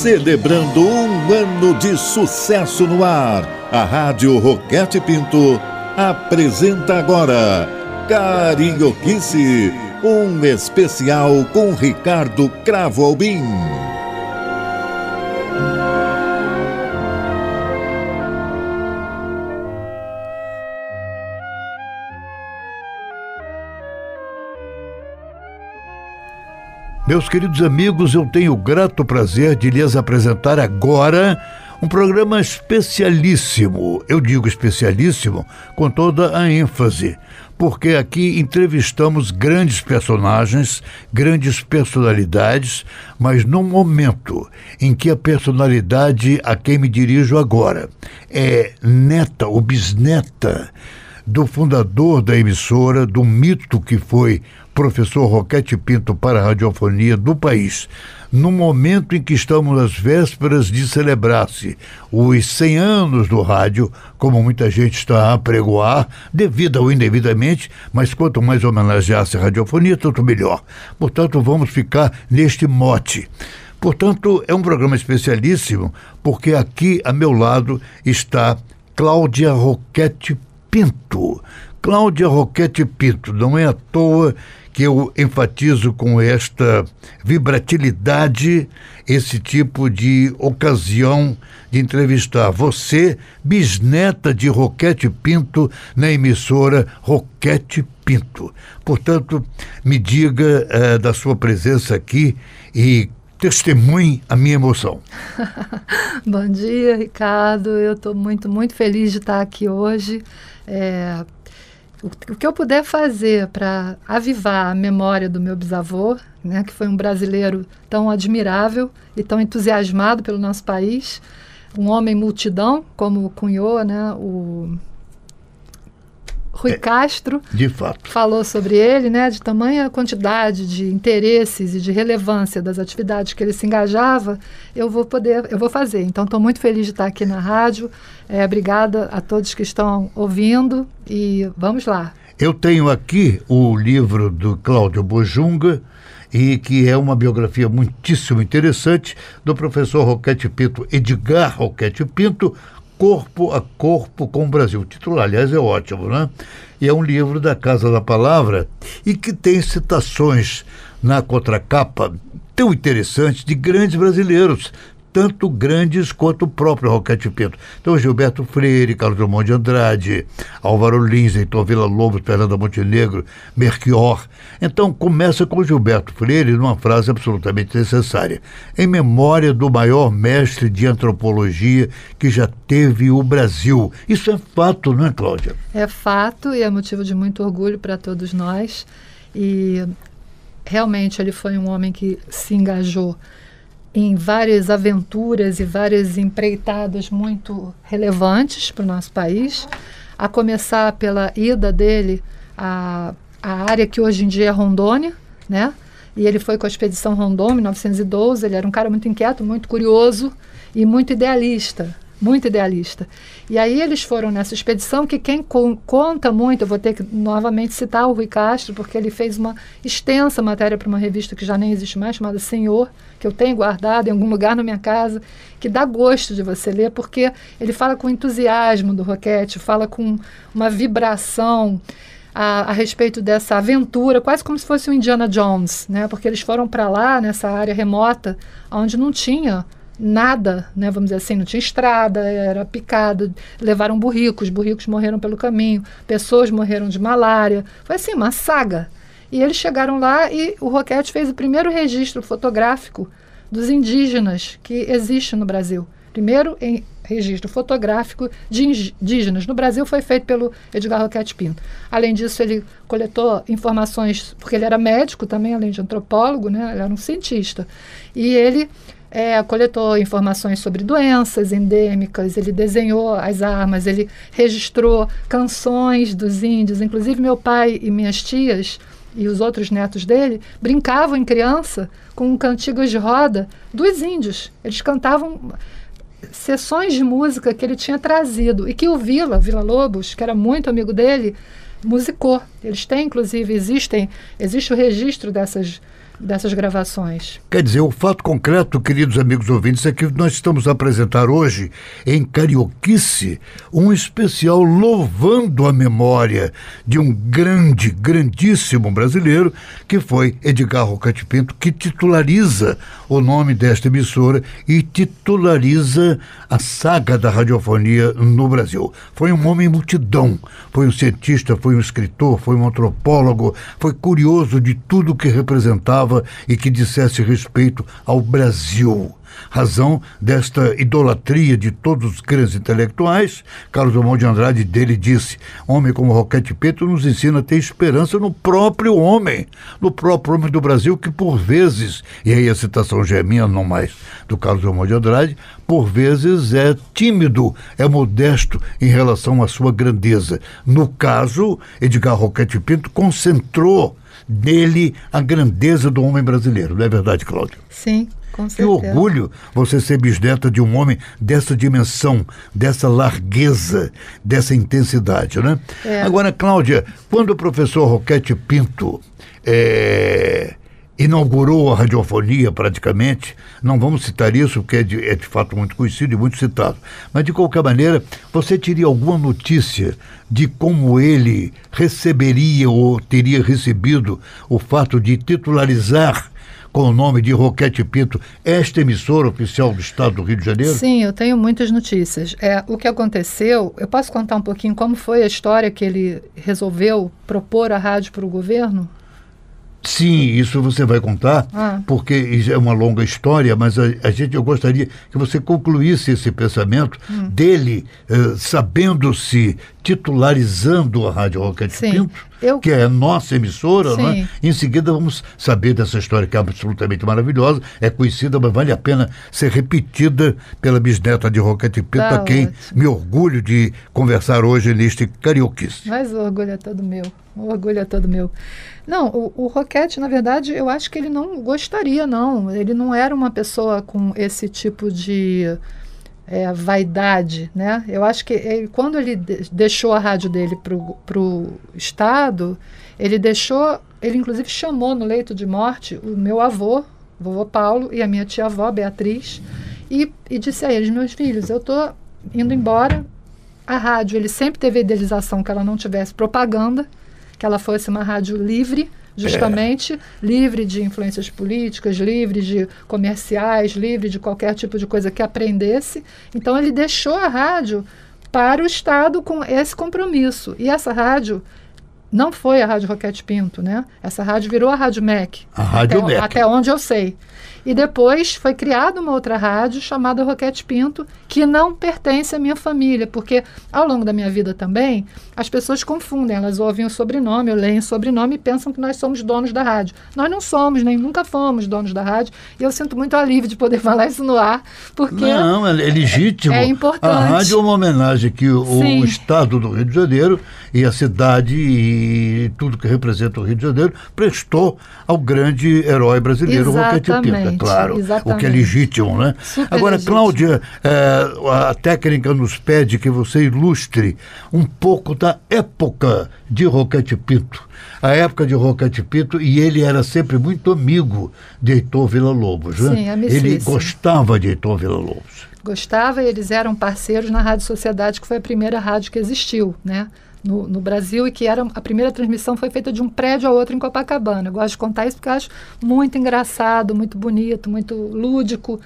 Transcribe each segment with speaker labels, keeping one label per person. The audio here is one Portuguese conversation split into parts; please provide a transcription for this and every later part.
Speaker 1: Celebrando um ano de sucesso no ar, a Rádio Roquete Pinto apresenta agora Carioquice, um especial com Ricardo Cravo Albim.
Speaker 2: Meus queridos amigos, eu tenho o grato prazer de lhes apresentar agora um programa especialíssimo. Eu digo especialíssimo com toda a ênfase, porque aqui entrevistamos grandes personagens, grandes personalidades, mas num momento em que a personalidade a quem me dirijo agora é neta ou bisneta do fundador da emissora, do mito que foi professor Roquete Pinto para a radiofonia do país, no momento em que estamos às vésperas de celebrar-se os 100 anos do rádio, como muita gente está a pregoar, devido ou indevidamente, mas quanto mais homenagear-se a radiofonia, tanto melhor. Portanto, vamos ficar neste mote. Portanto, é um programa especialíssimo, porque aqui a meu lado está Cláudia Roquete Pinto. Cláudia Roquete Pinto, não é à toa que eu enfatizo com esta vibratilidade esse tipo de ocasião de entrevistar você, bisneta de Roquete Pinto, na emissora Roquete Pinto. Portanto, me diga eh, da sua presença aqui e testemunhe a minha emoção.
Speaker 3: Bom dia, Ricardo. Eu estou muito, muito feliz de estar aqui hoje. É, o, que eu puder fazer para avivar a memória do meu bisavô, né, que foi um brasileiro tão admirável e tão entusiasmado pelo nosso país, um homem multidão, como cunhou né, o Rui é, Castro
Speaker 2: de fato.
Speaker 3: falou sobre ele, né, de tamanha quantidade de interesses e de relevância das atividades que ele se engajava, eu vou poder, eu vou fazer. Então, estou muito feliz de estar aqui na rádio. É, obrigada a todos que estão ouvindo e vamos lá.
Speaker 2: Eu tenho aqui o livro do Cláudio Bojunga, e que é uma biografia muitíssimo interessante do professor Roquete Pinto, Edgar Roquete Pinto, corpo a corpo com o Brasil. O título, aliás, é ótimo, né? E é um livro da Casa da Palavra e que tem citações na contracapa tão interessantes de grandes brasileiros, tanto grandes quanto o próprio Roquete Pinto. Então, Gilberto Freire, Carlos Drummond de Andrade, Álvaro Lins, então Vila Lobos, Fernanda Montenegro, Merchior. Então, começa com Gilberto Freire numa frase absolutamente necessária. Em memória do maior mestre de antropologia que já teve o Brasil. Isso é fato, não é, Cláudia?
Speaker 3: É fato e é motivo de muito orgulho para todos nós. E realmente ele foi um homem que se engajou em várias aventuras e várias empreitadas muito relevantes para o nosso país, a começar pela ida dele à, à área que hoje em dia é Rondônia, né? E ele foi com a expedição Rondônia, em 1912. Ele era um cara muito inquieto, muito curioso e muito idealista muito idealista. E aí eles foram nessa expedição que quem con conta muito, eu vou ter que novamente citar o Rui Castro, porque ele fez uma extensa matéria para uma revista que já nem existe mais, chamada Senhor, que eu tenho guardado em algum lugar na minha casa, que dá gosto de você ler, porque ele fala com entusiasmo do Roquete, fala com uma vibração a, a, respeito dessa aventura, quase como se fosse o Indiana Jones, né? Porque eles foram para lá, nessa área remota, onde não tinha nada, né, vamos dizer assim, não tinha estrada, era picado, levaram burricos, burricos morreram pelo caminho, pessoas morreram de malária, foi assim, uma saga. E eles chegaram lá e o Roquete fez o primeiro registro fotográfico dos indígenas que existe no Brasil. Primeiro em registro fotográfico de indígenas. No Brasil foi feito pelo Edgar Roquete Pinto. Além disso, ele coletou informações, porque ele era médico também, além de antropólogo, né? ele era um cientista. E ele é, coletou informações sobre doenças endêmicas, ele desenhou as armas, ele registrou canções dos índios. Inclusive, meu pai e minhas tias e os outros netos dele brincavam em criança com cantigas de roda dos índios. Eles cantavam sessões de música que ele tinha trazido e que o Vila, Vila Lobos, que era muito amigo dele, musicou. Eles têm, inclusive, existem, existe o registro dessas dessas gravações.
Speaker 2: Quer dizer, o fato concreto, queridos amigos ouvintes, é que nós estamos a apresentar hoje, em Carioquice, um especial louvando a memória de um grande, grandíssimo brasileiro, que foi Edgar Rocate Pinto, que titulariza o nome desta emissora e titulariza a saga da radiofonia no Brasil. Foi um homem multidão, foi um cientista, foi um escritor, foi um antropólogo, foi curioso de tudo que representava e que dissesse respeito ao Brasil. Razão desta idolatria de todos os grandes intelectuais, Carlos Drummond de Andrade dele disse: Homem como Roquete Pinto nos ensina a ter esperança no próprio homem, no próprio homem do Brasil, que por vezes, e aí a citação já é minha, não mais do Carlos Drummond de Andrade, por vezes é tímido, é modesto em relação à sua grandeza. No caso, Edgar Roquete Pinto concentrou dele a grandeza do homem brasileiro, não é verdade, Cláudio?
Speaker 3: Sim, com
Speaker 2: certeza. Que orgulho você ser bisneta de um homem dessa dimensão, dessa largueza, dessa intensidade, né? É. Agora, Cláudia, quando o professor Roquete Pinto é, inaugurou a radiofonia praticamente. Não vamos citar isso, porque é de, é de, fato muito conhecido e muito citado. Mas, de qualquer maneira, você teria alguma notícia de como ele receberia ou teria recebido o fato de titularizar com o nome de Roquete Pinto, esta emissora oficial do Estado do Rio de Janeiro?
Speaker 3: Sim, eu tenho muitas notícias. É, o que aconteceu, eu posso contar um pouquinho como foi a história que ele resolveu propor a rádio para o governo?
Speaker 2: Sim, isso você vai contar, ah. porque é uma longa história, mas a, a, gente eu gostaria que você concluísse esse pensamento hum. dele, uh, sabendo-se titularizando a Rádio Rocket Sim, Pinto, eu... que é nossa emissora, né? Em seguida vamos saber dessa história que é absolutamente maravilhosa, é conhecida, mas vale a pena ser repetida pela bisneta de Rocket Pinto, tá a quem ótimo. me orgulho de conversar hoje neste Carioquice.
Speaker 3: Mas o orgulho é todo meu, o orgulho é todo meu. Não, o, o Roquete, na verdade, eu acho que ele não gostaria, não. Ele não era uma pessoa com esse tipo de é, vaidade, né? Eu acho que ele, quando ele de, deixou a rádio dele para o Estado, ele deixou, ele inclusive chamou no leito de morte o meu avô, vovô Paulo, e a minha tia-avó, Beatriz, e, e disse a eles, meus filhos, eu estou indo embora, a rádio, ele sempre teve idealização que ela não tivesse propaganda, que ela fosse uma rádio livre, justamente, é. livre de influências políticas, livre de comerciais, livre de qualquer tipo de coisa que aprendesse. Então ele deixou a rádio para o Estado com esse compromisso. E essa rádio não foi a Rádio Roquete Pinto, né? Essa rádio virou a Rádio MEC.
Speaker 2: A Rádio
Speaker 3: até,
Speaker 2: MEC.
Speaker 3: Até onde eu sei. E depois foi criada uma outra rádio chamada Roquete Pinto, que não pertence à minha família, porque ao longo da minha vida também, as pessoas confundem, elas ouvem o sobrenome, leem o sobrenome e pensam que nós somos donos da rádio. Nós não somos, nem nunca fomos donos da rádio, e eu sinto muito alívio de poder falar isso no ar, porque...
Speaker 2: Não, é legítimo.
Speaker 3: É, é importante.
Speaker 2: A rádio é uma homenagem que o, o Estado do Rio de Janeiro e a cidade e tudo que representa o Rio de Janeiro prestou ao grande herói brasileiro, Roquete Pinto é claro. Exatamente. O que é legítimo, né? Super Agora, legítimo. Cláudia, é, a técnica nos pede que você ilustre um pouco da época de Roquete Pinto. A época de Roquete Pinto, e ele era sempre muito amigo de Heitor Villa-Lobos, né?
Speaker 3: Sim,
Speaker 2: Ele gostava de Heitor Villa-Lobos.
Speaker 3: Gostava e eles eram parceiros na Rádio Sociedade, que foi a primeira rádio que existiu, né? No, no, Brasil e que era a primeira transmissão foi feita de um prédio ao outro em Copacabana. Eu gosto de contar isso porque eu acho muito engraçado, muito bonito, muito lúdico,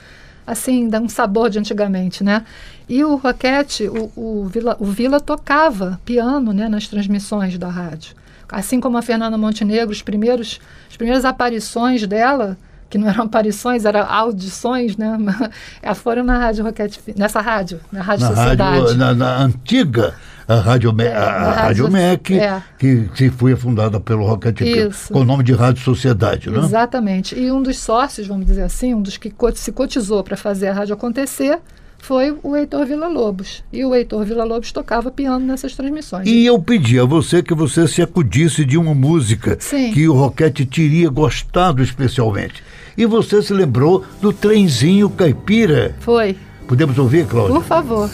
Speaker 3: assim, dá um sabor de antigamente, né? E o Roquete, o, o, Vila, o Vila tocava piano né, nas transmissões da rádio. Assim como a Fernanda Montenegro, os primeiros, as primeiras aparições dela que não eram aparições, eram audições, né? Foram na Rádio Roquete, nessa rádio, na Rádio na Sociedade.
Speaker 2: Rádio, na, na antiga a Rádio, Me, a, a Rádio, MEC, é. que, que foi fundada pelo Rocket Isso. com o nome de Rádio Sociedade, né?
Speaker 3: Exatamente. E um dos sócios, vamos dizer assim, um dos que se cotizou para fazer a rádio acontecer, foi o Heitor Villa-Lobos. E o Heitor Villa-Lobos tocava piano nessas transmissões.
Speaker 2: E eu pedi a você que você se acudisse de uma música
Speaker 3: Sim.
Speaker 2: que o Roquete teria gostado especialmente. E você se lembrou do trenzinho caipira.
Speaker 3: Foi.
Speaker 2: Podemos ouvir, Cláudia?
Speaker 3: Por favor.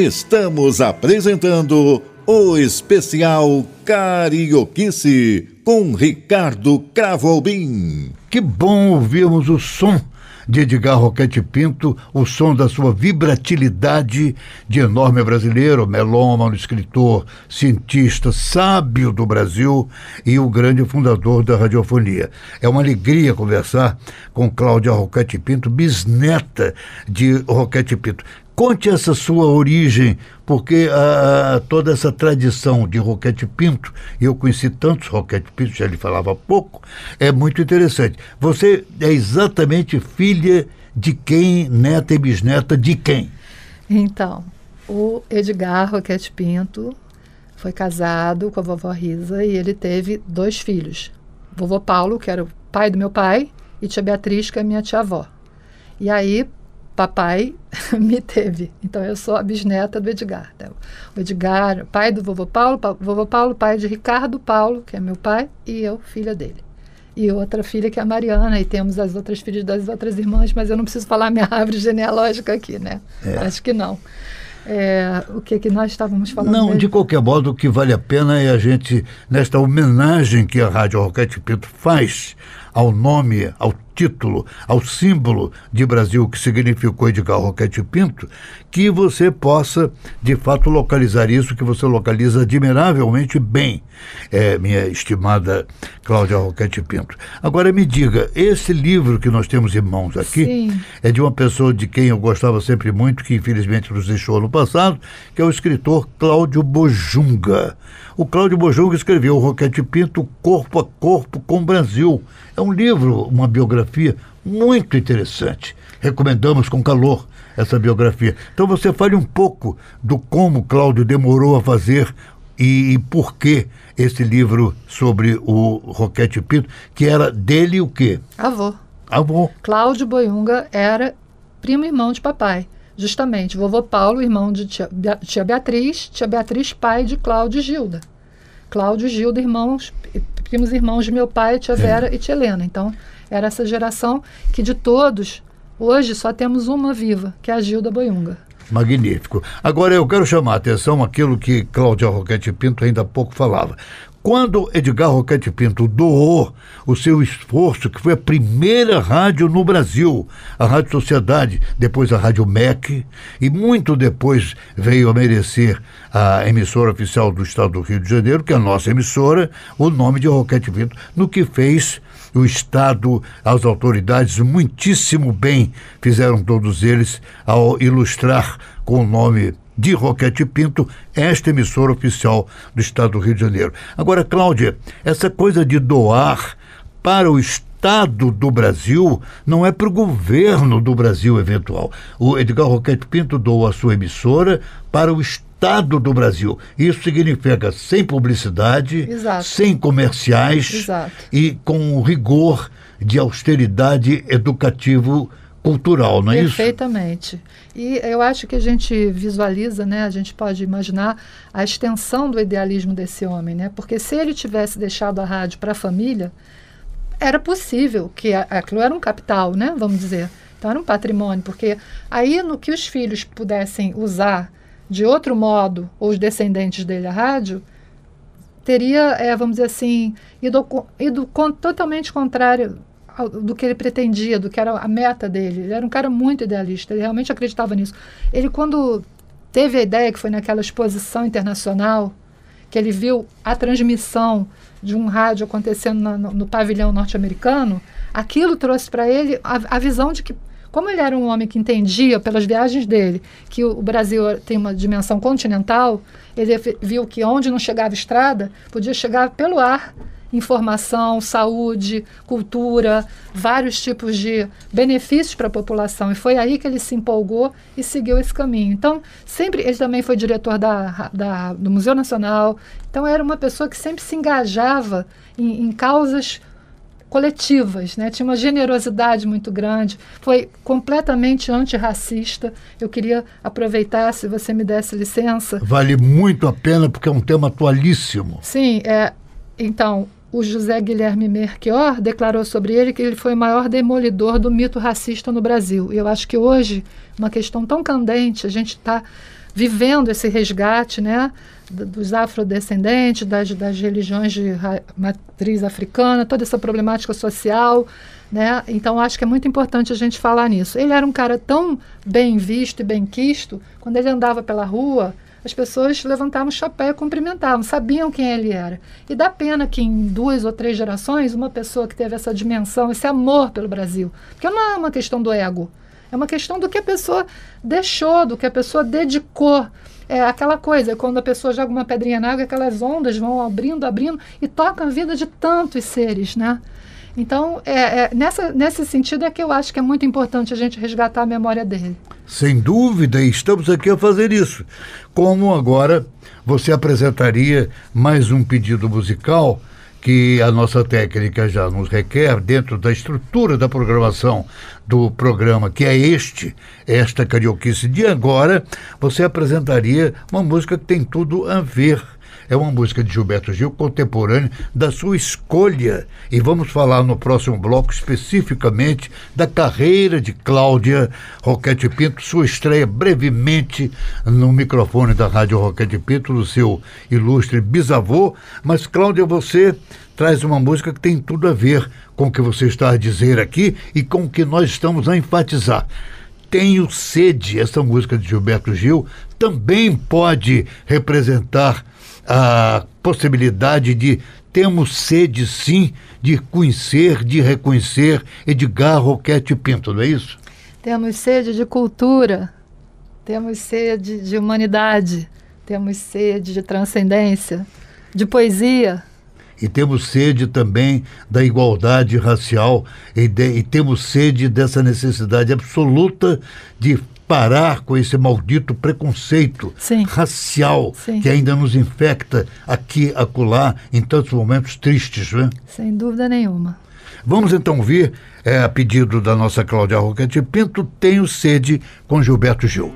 Speaker 1: Estamos apresentando o especial Carioquice com Ricardo Cravo Albim.
Speaker 2: Que bom ouvirmos o som de Edgar Roquete Pinto, o som da sua vibratilidade de enorme brasileiro, melômano, escritor, cientista, sábio do Brasil e o grande fundador da radiofonia. É uma alegria conversar com Cláudia Roquete Pinto, bisneta de Roquete Pinto. Conte essa sua origem, porque ah, toda essa tradição de Roquete Pinto, eu conheci tantos Roquete Pinto, já lhe falava pouco, é muito interessante. Você é exatamente filha de quem, neta e bisneta de quem?
Speaker 3: Então, o Edgar Roquete Pinto foi casado com a vovó Risa e ele teve dois filhos. Vovô Paulo, que era o pai do meu pai, e tia Beatriz, que é minha tia-avó. E aí, papai me teve. Então eu sou a bisneta do Edgar. Então, o Edgar, pai do vovô Paulo, pa, vovô Paulo, pai de Ricardo Paulo, que é meu pai, e eu, filha dele. e outra filha que é a Mariana, e temos as outras filhas das outras irmãs, mas eu não preciso falar minha árvore genealógica aqui, né?
Speaker 2: É.
Speaker 3: Acho que não. É, o que que nós estávamos falando?
Speaker 2: Não,
Speaker 3: mesmo?
Speaker 2: de qualquer modo, o que vale a pena é a gente, nesta homenagem que a Rádio Roquete Pinto faz ao nome, ao título, ao símbolo de Brasil que significou Edgar Roquete Pinto, que você possa, de fato, localizar isso, que você localiza admiravelmente bem, é, minha estimada Cláudia Roquete Pinto. Agora me diga, esse livro que nós temos em mãos aqui
Speaker 3: Sim.
Speaker 2: é de uma pessoa de quem eu gostava sempre muito, que infelizmente nos deixou no passado, que é o escritor Cláudio Bojunga. O Cláudio Bojunga escreveu Roquete Pinto Corpo a Corpo com o Brasil. É um livro, uma biografia muito interessante. Recomendamos com calor essa biografia. Então você fale um pouco do como Cláudio demorou a fazer e, e por que esse livro sobre o Roquete Pinto, que era dele o quê?
Speaker 3: Avô.
Speaker 2: Avô.
Speaker 3: Cláudio Boiunga era primo irmão de papai. Justamente, vovô Paulo, irmão de tia, tia Beatriz, tia Beatriz, pai de Cláudio e Gilda. Cláudio e Gilda, irmãos, primos irmãos de meu pai, tia Vera e tia Helena. Então, era essa geração que de todos, hoje só temos uma viva, que é a Gilda Boiunga.
Speaker 2: Magnífico. Agora eu quero chamar a atenção aquilo que Cláudia Roquete Pinto ainda há pouco falava. Quando Edgar Roquete Pinto doou o seu esforço, que foi a primeira rádio no Brasil, a Rádio Sociedade, depois a Rádio MEC, e muito depois veio a merecer a emissora oficial do Estado do Rio de Janeiro, que é a nossa emissora, o nome de Roquete Pinto, no que fez o Estado, as autoridades, muitíssimo bem fizeram todos eles ao ilustrar com o nome de Roquete Pinto esta emissora oficial do Estado do Rio de Janeiro. Agora, Cláudia, essa coisa de doar para o Estado do Brasil não é para o governo do Brasil eventual. O Edgar Roquete Pinto doou a sua emissora para o Estado do Brasil. Isso significa sem publicidade,
Speaker 3: Exato.
Speaker 2: sem comerciais
Speaker 3: Exato.
Speaker 2: e com o rigor de austeridade educativo cultural, não é isso?
Speaker 3: Perfeitamente. E eu acho que a gente visualiza, né, a gente pode imaginar a extensão do idealismo desse homem, né? Porque se ele tivesse deixado a rádio para a família, era possível que aquilo era um capital, né, vamos dizer. Então era um patrimônio, porque aí no que os filhos pudessem usar de outro modo, ou os descendentes dele a rádio, teria, é, vamos dizer assim, ido, ido con- totalmente contrário do que ele pretendia, do que era a meta dele. Ele era um cara muito idealista, ele realmente acreditava nisso. Ele, quando teve a ideia, que foi naquela exposição internacional, que ele viu a transmissão de um rádio acontecendo na- no, no pavilhão norte-americano, aquilo trouxe para ele a, a visão de que, como ele era um homem que entendia pelas viagens dele que o, o Brasil tem uma dimensão continental, ele vi- viu que onde não chegava estrada, podia chegar pelo ar informação, saúde, cultura, vários tipos de benefícios para a população. E foi aí que ele se empolgou e seguiu esse caminho. Então, sempre ele também foi diretor da, da- do Museu Nacional. Então, era uma pessoa que sempre se engajava em, em causas coletivas, né? tinha uma generosidade muito grande, foi completamente antirracista. Eu queria aproveitar, se você me desse licença,
Speaker 2: Vale muito a pena porque é um tema atualíssimo.
Speaker 3: Sim, é, então, o José Guilherme Melchior declarou sobre ele que ele foi o maior demolidor do mito racista no Brasil. E eu acho que hoje, uma questão tão candente, a gente está vivendo esse resgate né, dos afrodescendentes, das, das religiões de matriz africana, toda essa problemática social. Né? Então, acho que é muito importante a gente falar nisso. Ele era um cara tão bem visto e bem quisto, quando ele andava pela rua, as pessoas levantavam o chapéu e cumprimentavam, sabiam quem ele era. E dá pena que em duas ou três gerações, uma pessoa que teve essa dimensão, esse amor pelo Brasil, porque não é uma questão do ego, é uma questão do que a pessoa deixou, do que a pessoa dedicou. É aquela coisa, quando a pessoa joga uma pedrinha na água, aquelas ondas vão abrindo, abrindo e tocam a vida de tantos seres, né? Então, é, é, nessa, nesse sentido é que eu acho que é muito importante a gente resgatar a memória dele.
Speaker 2: Sem dúvida, estamos aqui a fazer isso. Como agora você apresentaria mais um pedido musical que a nossa técnica já nos requer dentro da estrutura da programação do programa, que é este, esta carioquice de agora, você apresentaria uma música que tem tudo a ver
Speaker 4: é uma música de Gilberto Gil contemporânea da sua escolha. E vamos falar no próximo bloco especificamente da carreira de Cláudia Roquete Pinto, sua estreia brevemente no microfone da Rádio Roquete Pinto, do seu ilustre bisavô. Mas, Cláudia, você traz uma música que tem tudo a ver com o que você está a dizer aqui e com o que nós estamos a enfatizar. Tenho Sede, essa música de Gilberto Gil, também pode representar a possibilidade de temos sede, sim, de conhecer, de reconhecer Edgar Roquete Pinto, não é isso?
Speaker 3: Temos sede de cultura, temos sede de humanidade, temos sede de transcendência, de poesia,
Speaker 4: e temos sede também da igualdade racial e, de, e temos sede dessa necessidade absoluta de parar com esse maldito preconceito
Speaker 3: Sim.
Speaker 4: racial
Speaker 3: Sim.
Speaker 4: que ainda nos infecta aqui, acolá, em tantos momentos tristes, né?
Speaker 3: Sem dúvida nenhuma.
Speaker 4: Vamos então ouvir, é, a pedido da nossa Cláudia Roquete Pinto, Tenho Sede com Gilberto Gil.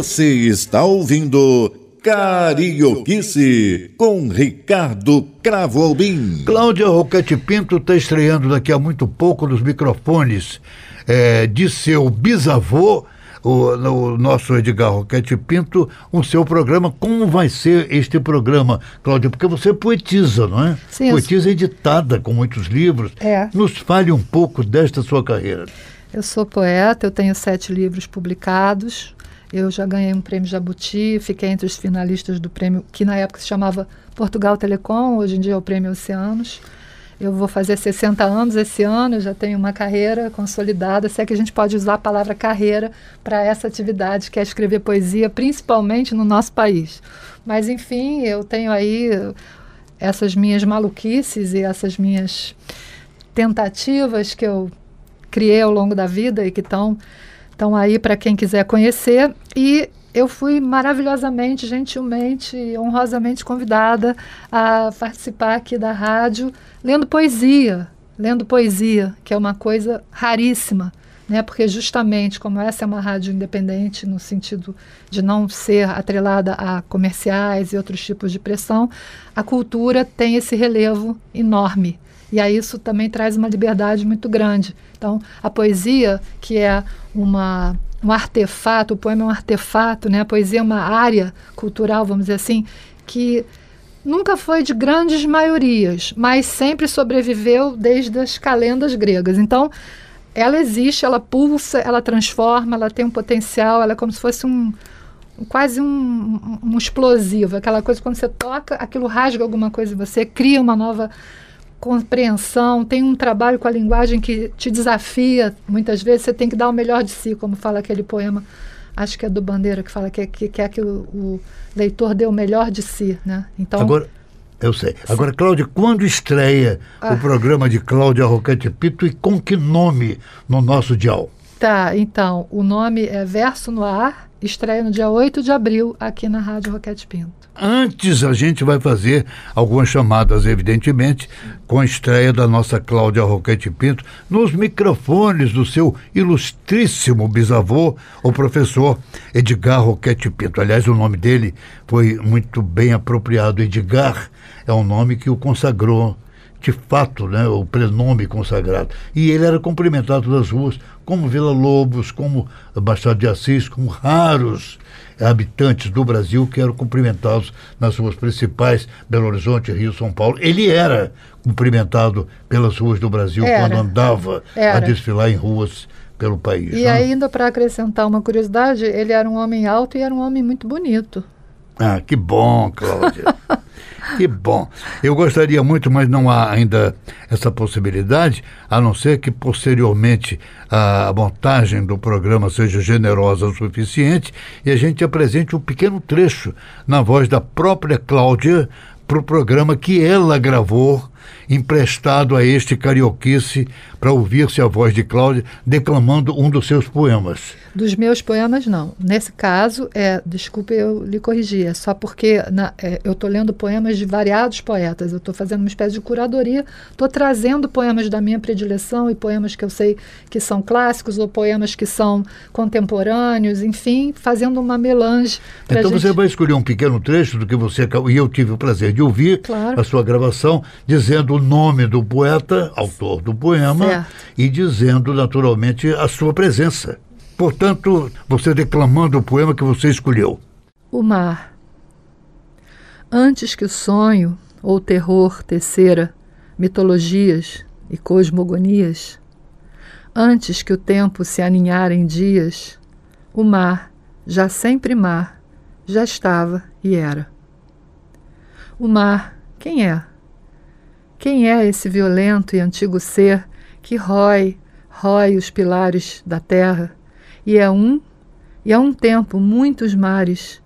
Speaker 1: Você está ouvindo Carioquice, com Ricardo Cravo Albim.
Speaker 2: Cláudia Roquete Pinto está estreando daqui a muito pouco nos microfones é, de seu bisavô, o, o, nosso Edgar Roquete Pinto, o seu programa. Como vai ser este programa, Cláudia? Porque você poetiza, não é?
Speaker 3: Sim,
Speaker 2: poetiza eu... editada com muitos livros.
Speaker 3: É.
Speaker 2: Nos fale um pouco desta sua carreira.
Speaker 3: Eu sou poeta, eu tenho sete livros publicados. Eu já ganhei um prêmio Jabuti, fiquei entre os finalistas do prêmio, que na época se chamava Portugal Telecom, hoje em dia é o Prêmio Oceanos. Eu vou fazer 60 anos esse ano, já tenho uma carreira consolidada. Se é que a gente pode usar a palavra carreira para essa atividade, que é escrever poesia, principalmente no nosso país. Mas, enfim, eu tenho aí essas minhas maluquices e essas minhas tentativas que eu criei ao longo da vida e que estão estão aí para quem quiser conhecer. E eu fui maravilhosamente, gentilmente, honrosamente convidada a participar aqui da rádio lendo poesia, lendo poesia, que é uma coisa raríssima, né? Porque justamente como essa é uma rádio independente no sentido de não ser atrelada a comerciais e outros tipos de pressão, a cultura tem esse relevo enorme. E aí isso também traz uma liberdade muito grande. Então, a poesia, que é uma, um artefato, o poema é um artefato, né? a poesia é uma área cultural, vamos dizer assim, que nunca foi de grandes maiorias, mas sempre sobreviveu desde as calendas gregas. Então, ela existe, ela pulsa, ela transforma, ela tem um potencial, ela é como se fosse um, quase um, um, explosivo, aquela coisa quando você toca, aquilo rasga alguma coisa em você, cria uma nova compreensão, tem um trabalho com a linguagem que te desafia. Muitas vezes você tem que dar o melhor de si, como fala aquele poema, acho que é do Bandeira, que fala que, que quer que o, o, leitor dê o melhor de si. Né? Então,
Speaker 2: Agora, eu sei. Agora, Cláudia, quando estreia ah. o programa de Cláudia Roquete Pito e com que nome no nosso dial?
Speaker 3: Tá, então, o nome é Verso no Ar, estreia no dia 8 de abril aqui na Rádio Roquete Pinto.
Speaker 2: Antes a gente vai fazer algumas chamadas, evidentemente, com a estreia da nossa Cláudia Roquete Pinto nos microfones do seu ilustríssimo bisavô, o professor Edgar Roquete Pinto. Aliás, o nome dele foi muito bem apropriado. Edgar é um nome que o consagrou de fato, né, o prenome consagrado. E ele era cumprimentado nas ruas como Vila Lobos, como Baixada de Assis, como raros habitantes do Brasil que eram cumprimentados nas ruas principais, Belo Horizonte, Rio, São Paulo. Ele era cumprimentado pelas ruas do Brasil
Speaker 3: era.
Speaker 2: quando andava
Speaker 3: era.
Speaker 2: a desfilar em ruas pelo país.
Speaker 3: E
Speaker 2: né?
Speaker 3: ainda para acrescentar uma curiosidade, ele era um homem alto e era um homem muito bonito.
Speaker 2: Ah, que bom, Cláudia. Que bom. Eu gostaria muito, mas não há ainda essa possibilidade, a não ser que posteriormente a montagem do programa seja generosa o suficiente e a gente apresente um pequeno trecho na voz da própria Cláudia para o programa que ela gravou emprestado a este carioquice para ouvir-se a voz de Cláudia declamando um dos seus poemas.
Speaker 3: Dos meus poemas, não. Nesse caso, é, desculpe eu lhe corrigir, é só porque na, é, eu estou lendo poemas de variados poetas, eu estou fazendo uma espécie de curadoria, estou trazendo poemas da minha predileção e poemas que eu sei que são clássicos ou poemas que são contemporâneos, enfim, fazendo uma melange.
Speaker 2: Então
Speaker 3: gente...
Speaker 2: você vai escolher um pequeno trecho do que você e eu tive o prazer de ouvir
Speaker 3: claro.
Speaker 2: a sua gravação, dizendo o nome do poeta, autor do poema,
Speaker 3: certo.
Speaker 2: e dizendo naturalmente a sua presença. Portanto, você declamando o poema que você escolheu.
Speaker 3: O mar. Antes que o sonho ou o terror tecera mitologias e cosmogonias, antes que o tempo se aninhara em dias, o mar, já sempre mar, já estava e era. O mar, quem é? Quem é esse violento e antigo ser que rói, rói os pilares da terra? E é um, e há um tempo muitos mares,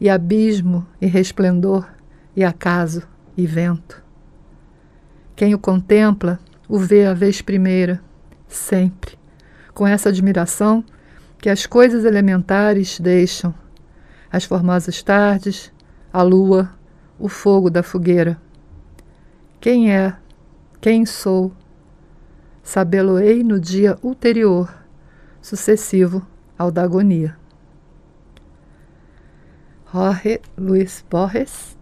Speaker 3: e abismo e resplendor, e acaso e vento. Quem o contempla, o vê a vez primeira, sempre, com essa admiração que as coisas elementares deixam, as formosas tardes, a lua, o fogo da fogueira. Quem é? Quem sou? Sabê-lo-ei no dia ulterior, sucessivo ao da agonia. Jorge Luiz Borges,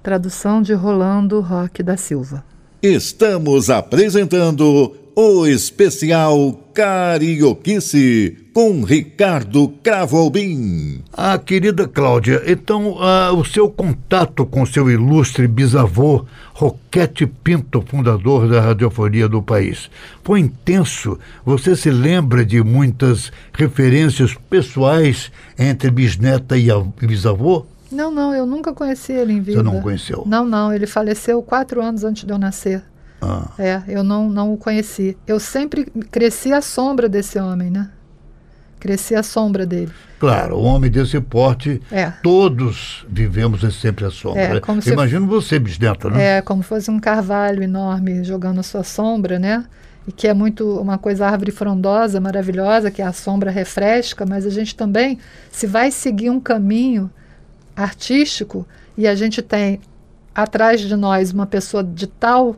Speaker 3: tradução de Rolando Roque da Silva.
Speaker 1: Estamos apresentando o especial Carioquice com Ricardo Cravo Albim.
Speaker 2: Ah, querida Cláudia, então ah, o seu contato com seu ilustre bisavô, Roquete Pinto, fundador da radiofonia do país, foi intenso? Você se lembra de muitas referências pessoais entre bisneta e bisavô?
Speaker 3: Não, não, eu nunca conheci ele em vida.
Speaker 2: Você não conheceu?
Speaker 3: Não, não, ele faleceu quatro anos antes de eu nascer.
Speaker 2: Ah.
Speaker 3: É, eu não, não o conheci. Eu sempre cresci à sombra desse homem, né? Cresci à sombra dele.
Speaker 2: Claro, um homem desse porte,
Speaker 3: É.
Speaker 2: todos vivemos sempre à sombra.
Speaker 3: É, como se-
Speaker 2: Imagino você, bisneto, né?
Speaker 3: É, como fosse um carvalho enorme jogando a sua sombra, né? E que é muito uma coisa árvore frondosa, maravilhosa, que a sombra refresca, mas a gente também, se vai seguir um caminho artístico e a gente tem atrás de nós uma pessoa de tal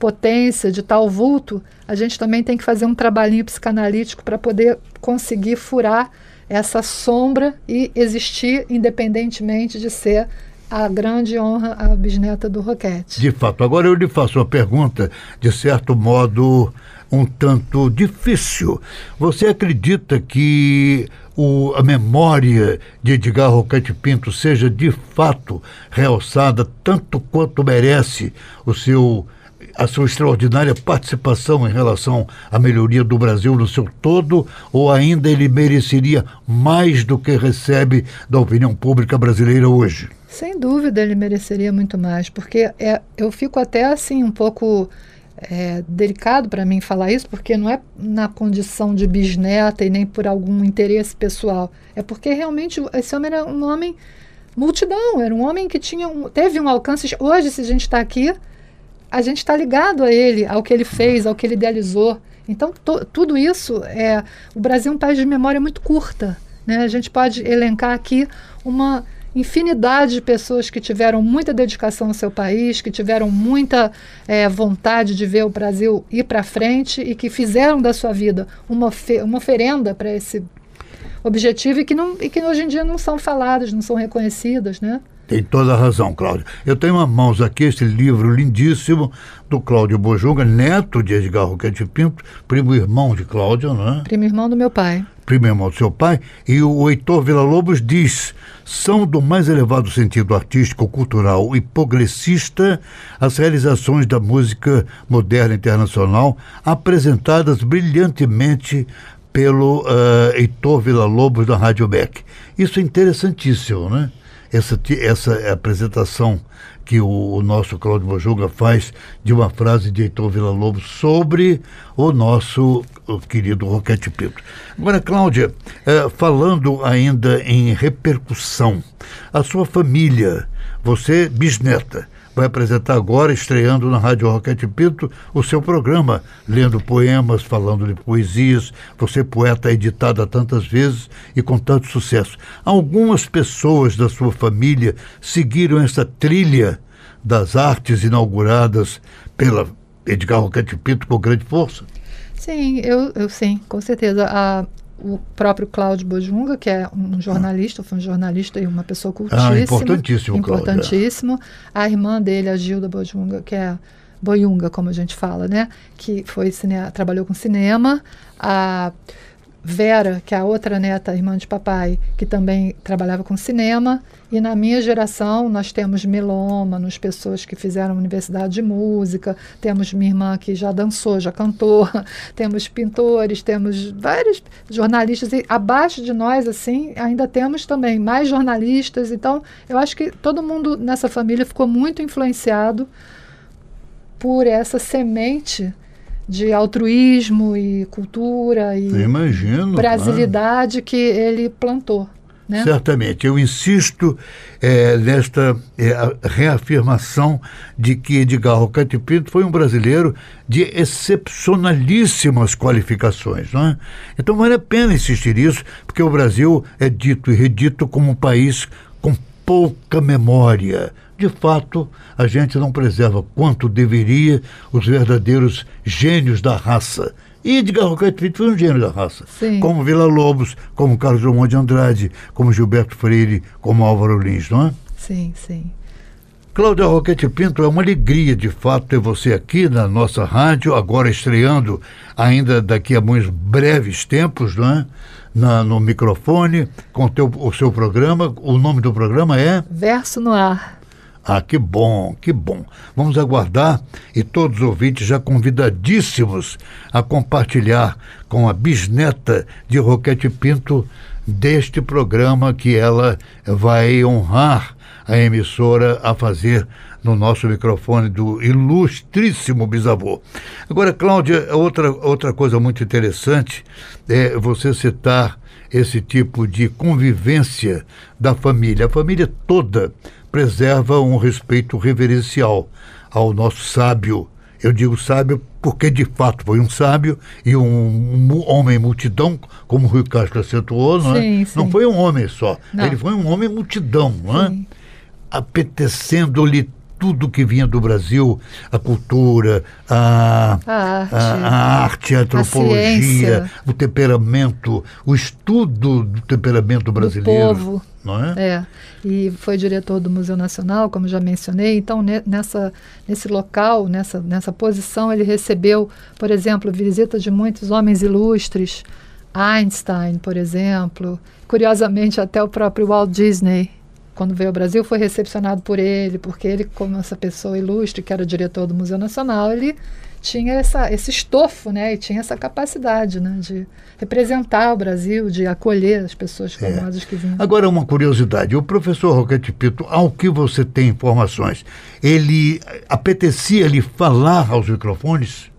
Speaker 3: potência, de tal vulto, a gente também tem que fazer um trabalhinho psicanalítico para poder conseguir furar essa sombra e existir independentemente de ser a grande honra a bisneta do Roquete.
Speaker 2: De fato. Agora eu lhe faço uma pergunta, de certo modo, um tanto difícil. Você acredita que o, a memória de Edgar Roquete Pinto seja de fato realçada tanto quanto merece o seu a sua extraordinária participação em relação à melhoria do Brasil no seu todo, ou ainda ele mereceria mais do que recebe da opinião pública brasileira hoje?
Speaker 3: Sem dúvida ele mereceria muito mais, porque é, eu fico até assim um pouco é, delicado para mim falar isso, porque não é na condição de bisneta e nem por algum interesse pessoal. É porque realmente esse homem era um homem multidão, era um homem que tinha um, teve um alcance. Hoje, se a gente está aqui, a gente está ligado a ele, ao que ele fez, ao que ele idealizou. Então, to, tudo isso é. O Brasil é um país de memória muito curta. Né? A gente pode elencar aqui uma infinidade de pessoas que tiveram muita dedicação ao seu país, que tiveram muita é, vontade de ver o Brasil ir para frente e que fizeram da sua vida uma, uma oferenda para esse objetivo e que, não, e que hoje em dia não são faladas, não são reconhecidas, né?
Speaker 2: Tem toda a razão, Cláudio. Eu tenho em mãos aqui esse livro lindíssimo do Cláudio Bojunga, neto de Edgar Roquete Pinto, primo irmão de Cláudio, não é?
Speaker 3: Primo irmão do meu pai.
Speaker 2: Primo irmão do seu pai. E o Heitor Villa-Lobos diz: são do mais elevado sentido artístico, cultural e progressista as realizações da música moderna internacional apresentadas brilhantemente pelo uh, Heitor Villa-Lobos da Rádio Beck. Isso é interessantíssimo, né? Essa, essa apresentação que o, o nosso Cláudio Bojuga faz de uma frase de Heitor Villa-Lobos sobre o nosso o querido Roquete Pinto. Agora, Cláudia, eh, falando ainda em repercussão, a sua família, você bisneta, vai apresentar agora, estreando na Rádio Roquete Pinto, o seu programa, lendo poemas, falando de poesias. Você, poeta, editada tantas vezes e com tanto sucesso. Algumas pessoas da sua família seguiram essa trilha das artes inauguradas pela Edgar Roquete Pinto com grande força?
Speaker 3: Sim, eu, eu sim, com certeza. A, o próprio Cláudio Bojunga, que é um jornalista, foi um jornalista e uma pessoa cultíssima.
Speaker 2: Ah, importantíssimo,
Speaker 3: Importantíssimo. Cláudia. A irmã dele, a Gilda Bojunga, que é Boiunga, como a gente fala, né? Que foi cine... trabalhou com cinema. A Vera, que é a outra neta, irmã de papai, que também trabalhava com cinema. E na minha geração, nós temos melômanos, pessoas que fizeram universidade de música, temos minha irmã que já dançou, já cantou, temos pintores, temos vários jornalistas. E abaixo de nós, assim, ainda temos também mais jornalistas. Então, eu acho que todo mundo nessa família ficou muito influenciado por essa semente de altruísmo e cultura e
Speaker 2: imagino,
Speaker 3: brasilidade claro. que ele plantou. Né?
Speaker 2: Certamente. Eu insisto é, nesta é, reafirmação de que Edgar Roquete Pinto foi um brasileiro de excepcionalíssimas qualificações. Não é? Então vale a pena insistir nisso, porque o Brasil é dito e redito como um país com pouca memória. De fato, a gente não preserva quanto deveria os verdadeiros gênios da raça E Edgar Roquete Pinto foi um gênio da raça.
Speaker 3: Sim.
Speaker 2: Como Vila Lobos, como Carlos Drummond de Andrade, como Gilberto Freire, como Álvaro Lins, não é?
Speaker 3: Sim, sim.
Speaker 2: Cláudia Roquete Pinto, é uma alegria de fato ter você aqui na nossa rádio, agora estreando ainda daqui a muitos breves tempos, não é? Na, no microfone, com teu, o seu programa. O nome do programa é?
Speaker 3: Verso no ar.
Speaker 2: Ah, que bom, que bom. Vamos aguardar e todos os ouvintes já convidadíssimos a compartilhar com a bisneta de Roquete Pinto deste programa que ela vai honrar a emissora a fazer no nosso microfone do ilustríssimo bisavô. Agora, Cláudia, outra, outra coisa muito interessante é você citar esse tipo de convivência da família. A família toda preserva um respeito reverencial ao nosso sábio. Eu digo sábio porque de fato foi um sábio e um, um homem multidão, como o Rui Castro acentuou, não é?
Speaker 3: Sim, sim.
Speaker 2: Não foi um homem só,
Speaker 3: Não.
Speaker 2: ele foi um homem multidão, não é? Apetecendo-lhe tudo que vinha do Brasil, a cultura, a,
Speaker 3: A arte.
Speaker 2: a, a arte, a antropologia, o temperamento, o estudo do temperamento brasileiro.
Speaker 3: povo.
Speaker 2: Não é?
Speaker 3: É, e foi diretor do Museu Nacional, como já mencionei. Então, ne- nessa, nesse local, nessa, nessa posição, ele recebeu, por exemplo, visita de muitos homens ilustres, Einstein, por exemplo. Curiosamente, até o próprio Walt Disney, quando veio ao Brasil, foi recepcionado por ele, porque ele, como essa pessoa ilustre, que era diretor do Museu Nacional, ele tinha essa, esse estofo, né? E tinha essa capacidade, né? De representar o Brasil, de acolher as pessoas
Speaker 2: É.
Speaker 3: famosas que vinham.
Speaker 2: Agora, uma curiosidade: o professor Roquete Pinto, ao que você tem informações, ele apetecia-lhe falar aos microfones?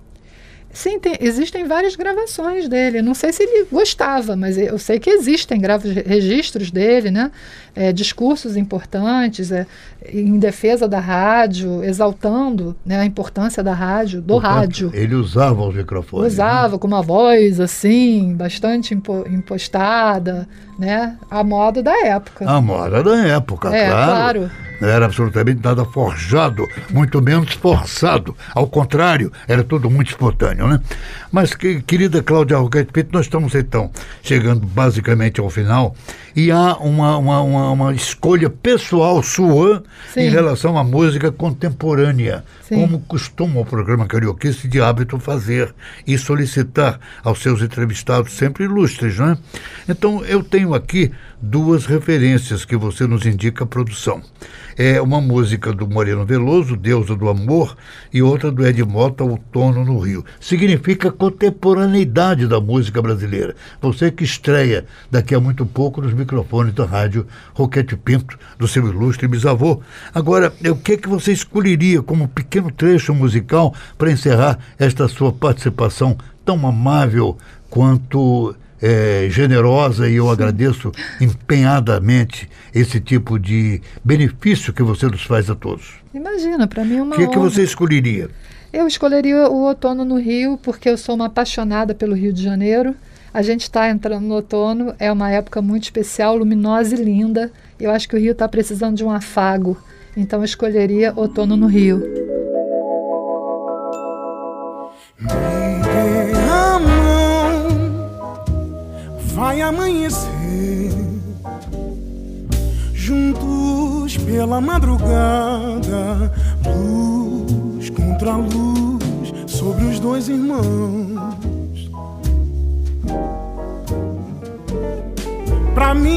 Speaker 3: Sim, tem- existem várias gravações dele. Não sei se ele gostava, mas eu sei que existem gravos, registros dele, né? É, discursos importantes é, em defesa da rádio, exaltando né, a importância da rádio, do
Speaker 2: Portanto,
Speaker 3: rádio.
Speaker 2: Ele usava os microfones. né?
Speaker 3: Usava com uma voz assim, bastante impo- impostada, né? A moda da época.
Speaker 2: A moda da época,
Speaker 3: É,
Speaker 2: claro.
Speaker 3: claro.
Speaker 2: Não era absolutamente nada forjado, muito menos forçado. Ao contrário, era tudo muito espontâneo, né? Mas, que- querida Cláudia Roquete Pinto, nós estamos então chegando basicamente ao final e há uma, uma, uma, uma escolha pessoal sua
Speaker 3: Sim.
Speaker 2: em relação à música contemporânea,
Speaker 3: Sim.
Speaker 2: como costuma o programa Carioquice de hábito fazer e solicitar aos seus entrevistados sempre ilustres, não é? Então, eu tenho aqui duas referências que você nos indica a produção. É uma música do Moreno Veloso, Deusa do Amor, e outra do Ed Mota, Outono no Rio. Significa contemporaneidade da música brasileira. Você que estreia daqui a muito pouco nos microfones da rádio Roquete Pinto, do seu ilustre bisavô. Agora, o que, é que você escolheria como pequeno trecho musical para encerrar esta sua participação tão amável quanto é, generosa e eu agradeço empenhadamente esse tipo de benefício que você nos faz a todos.
Speaker 3: Imagina, para mim é
Speaker 2: O
Speaker 3: uma
Speaker 2: que, é que você escolheria?
Speaker 3: Eu escolheria o outono no Rio porque eu sou uma apaixonada pelo Rio de Janeiro. A gente está entrando no outono, é uma época muito especial, luminosa e linda. Eu acho que o Rio está precisando de um afago. Então eu escolheria outono no Rio.
Speaker 5: Vai amanhecer. Juntos pela madrugada, luz contra luz sobre os dois irmãos. Pra mim,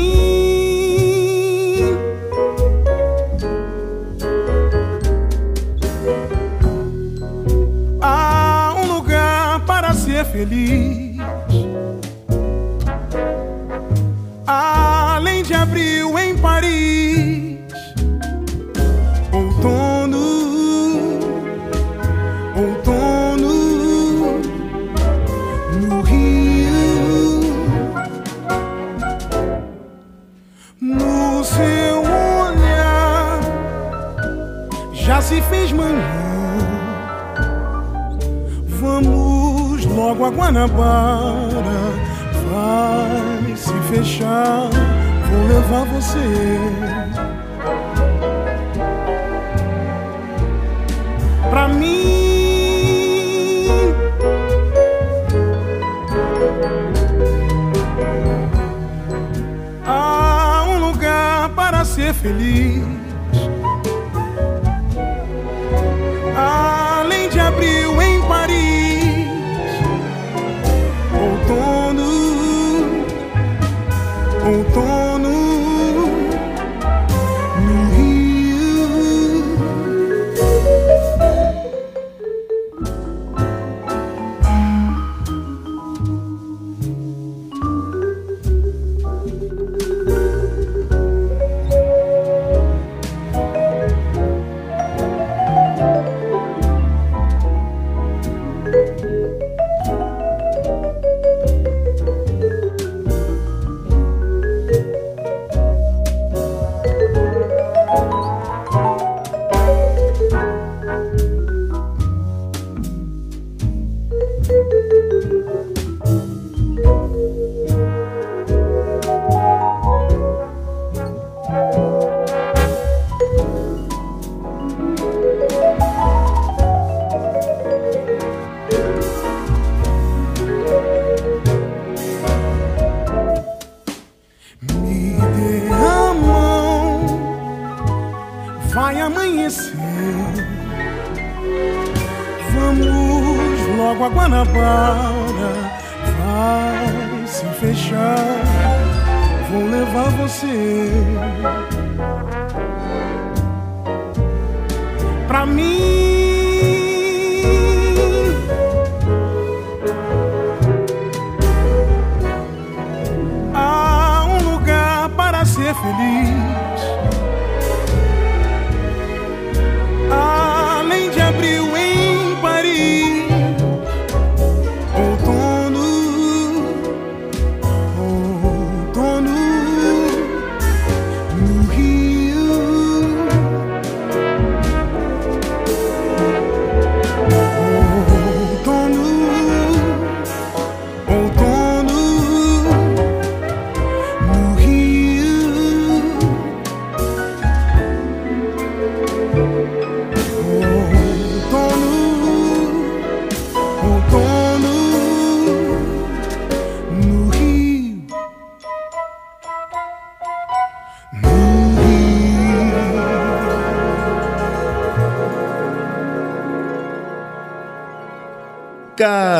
Speaker 5: há um lugar para ser feliz. Além de abril em Paris, outono, outono no Rio, no seu olhar já se fez manhã. Vamos logo a Guanabara fechar, vou levar você. Pra mim, há um lugar para ser feliz.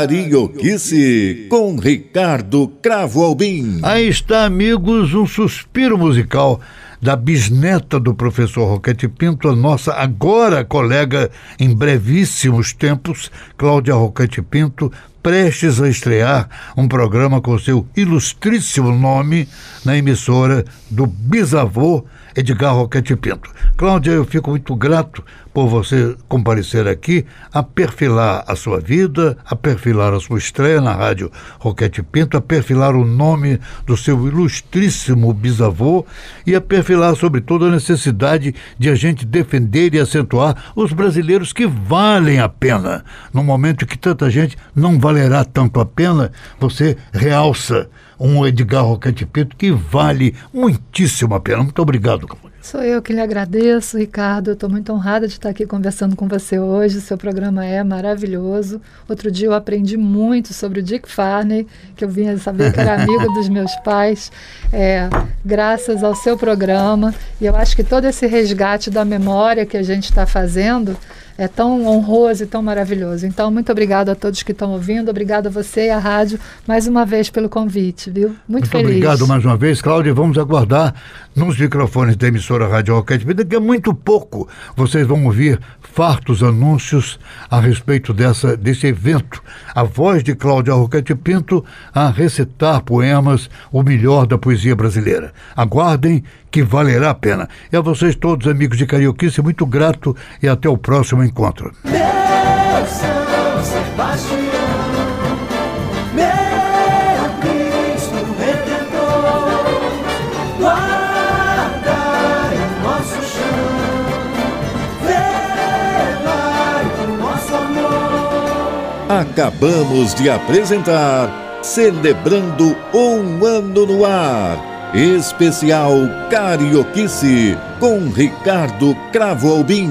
Speaker 1: Carioquice com Ricardo Cravo Albim.
Speaker 2: Aí está, amigos, um suspiro musical da bisneta do professor Roquete Pinto, a nossa agora colega em brevíssimos tempos, Cláudia Roquete Pinto, prestes a estrear um programa com seu ilustríssimo nome na emissora do bisavô Edgar Roquete Pinto. Cláudia, eu fico muito grato por você comparecer aqui a perfilar a sua vida, a perfilar a sua estreia na rádio Roquete Pinto, a perfilar o nome do seu ilustríssimo bisavô e a perfilar, sobretudo, a necessidade de a gente defender e acentuar os brasileiros que valem a pena. No momento que tanta gente não valerá tanto a pena, você realça um Edgar Roquete Pinto que vale muitíssimo a pena. Muito obrigado, Cláudia.
Speaker 3: Sou eu que lhe agradeço, Ricardo. Estou muito honrada de estar aqui conversando com você hoje. Seu programa é maravilhoso. Outro dia eu aprendi muito sobre o Dick Farney, que eu vinha saber que era amigo dos meus pais, é, graças ao seu programa. E eu acho que todo esse resgate da memória que a gente está fazendo é tão honroso e tão maravilhoso. Então, muito obrigado a todos que estão ouvindo. Obrigado a você e à rádio mais uma vez pelo convite, viu? Muito,
Speaker 2: Muito
Speaker 3: feliz.
Speaker 2: obrigado mais uma vez, Cláudia. Vamos aguardar nos microfones da emissora Rádio Roquete Pinto. Daqui a muito pouco vocês vão ouvir fartos anúncios a respeito dessa, desse evento. A voz de Cláudia Roquete Pinto a recitar poemas, o melhor da poesia brasileira. Aguardem que valerá a pena. E a vocês todos, amigos de Carioquice, muito grato e até o próximo encontro.
Speaker 6: Meu São Sebastião, meu Cristo Redentor, guardai o nosso chão, velai o nosso amor.
Speaker 1: Acabamos de apresentar Celebrando um Ano no Ar. Especial Carioquice com Ricardo Cravo Albim.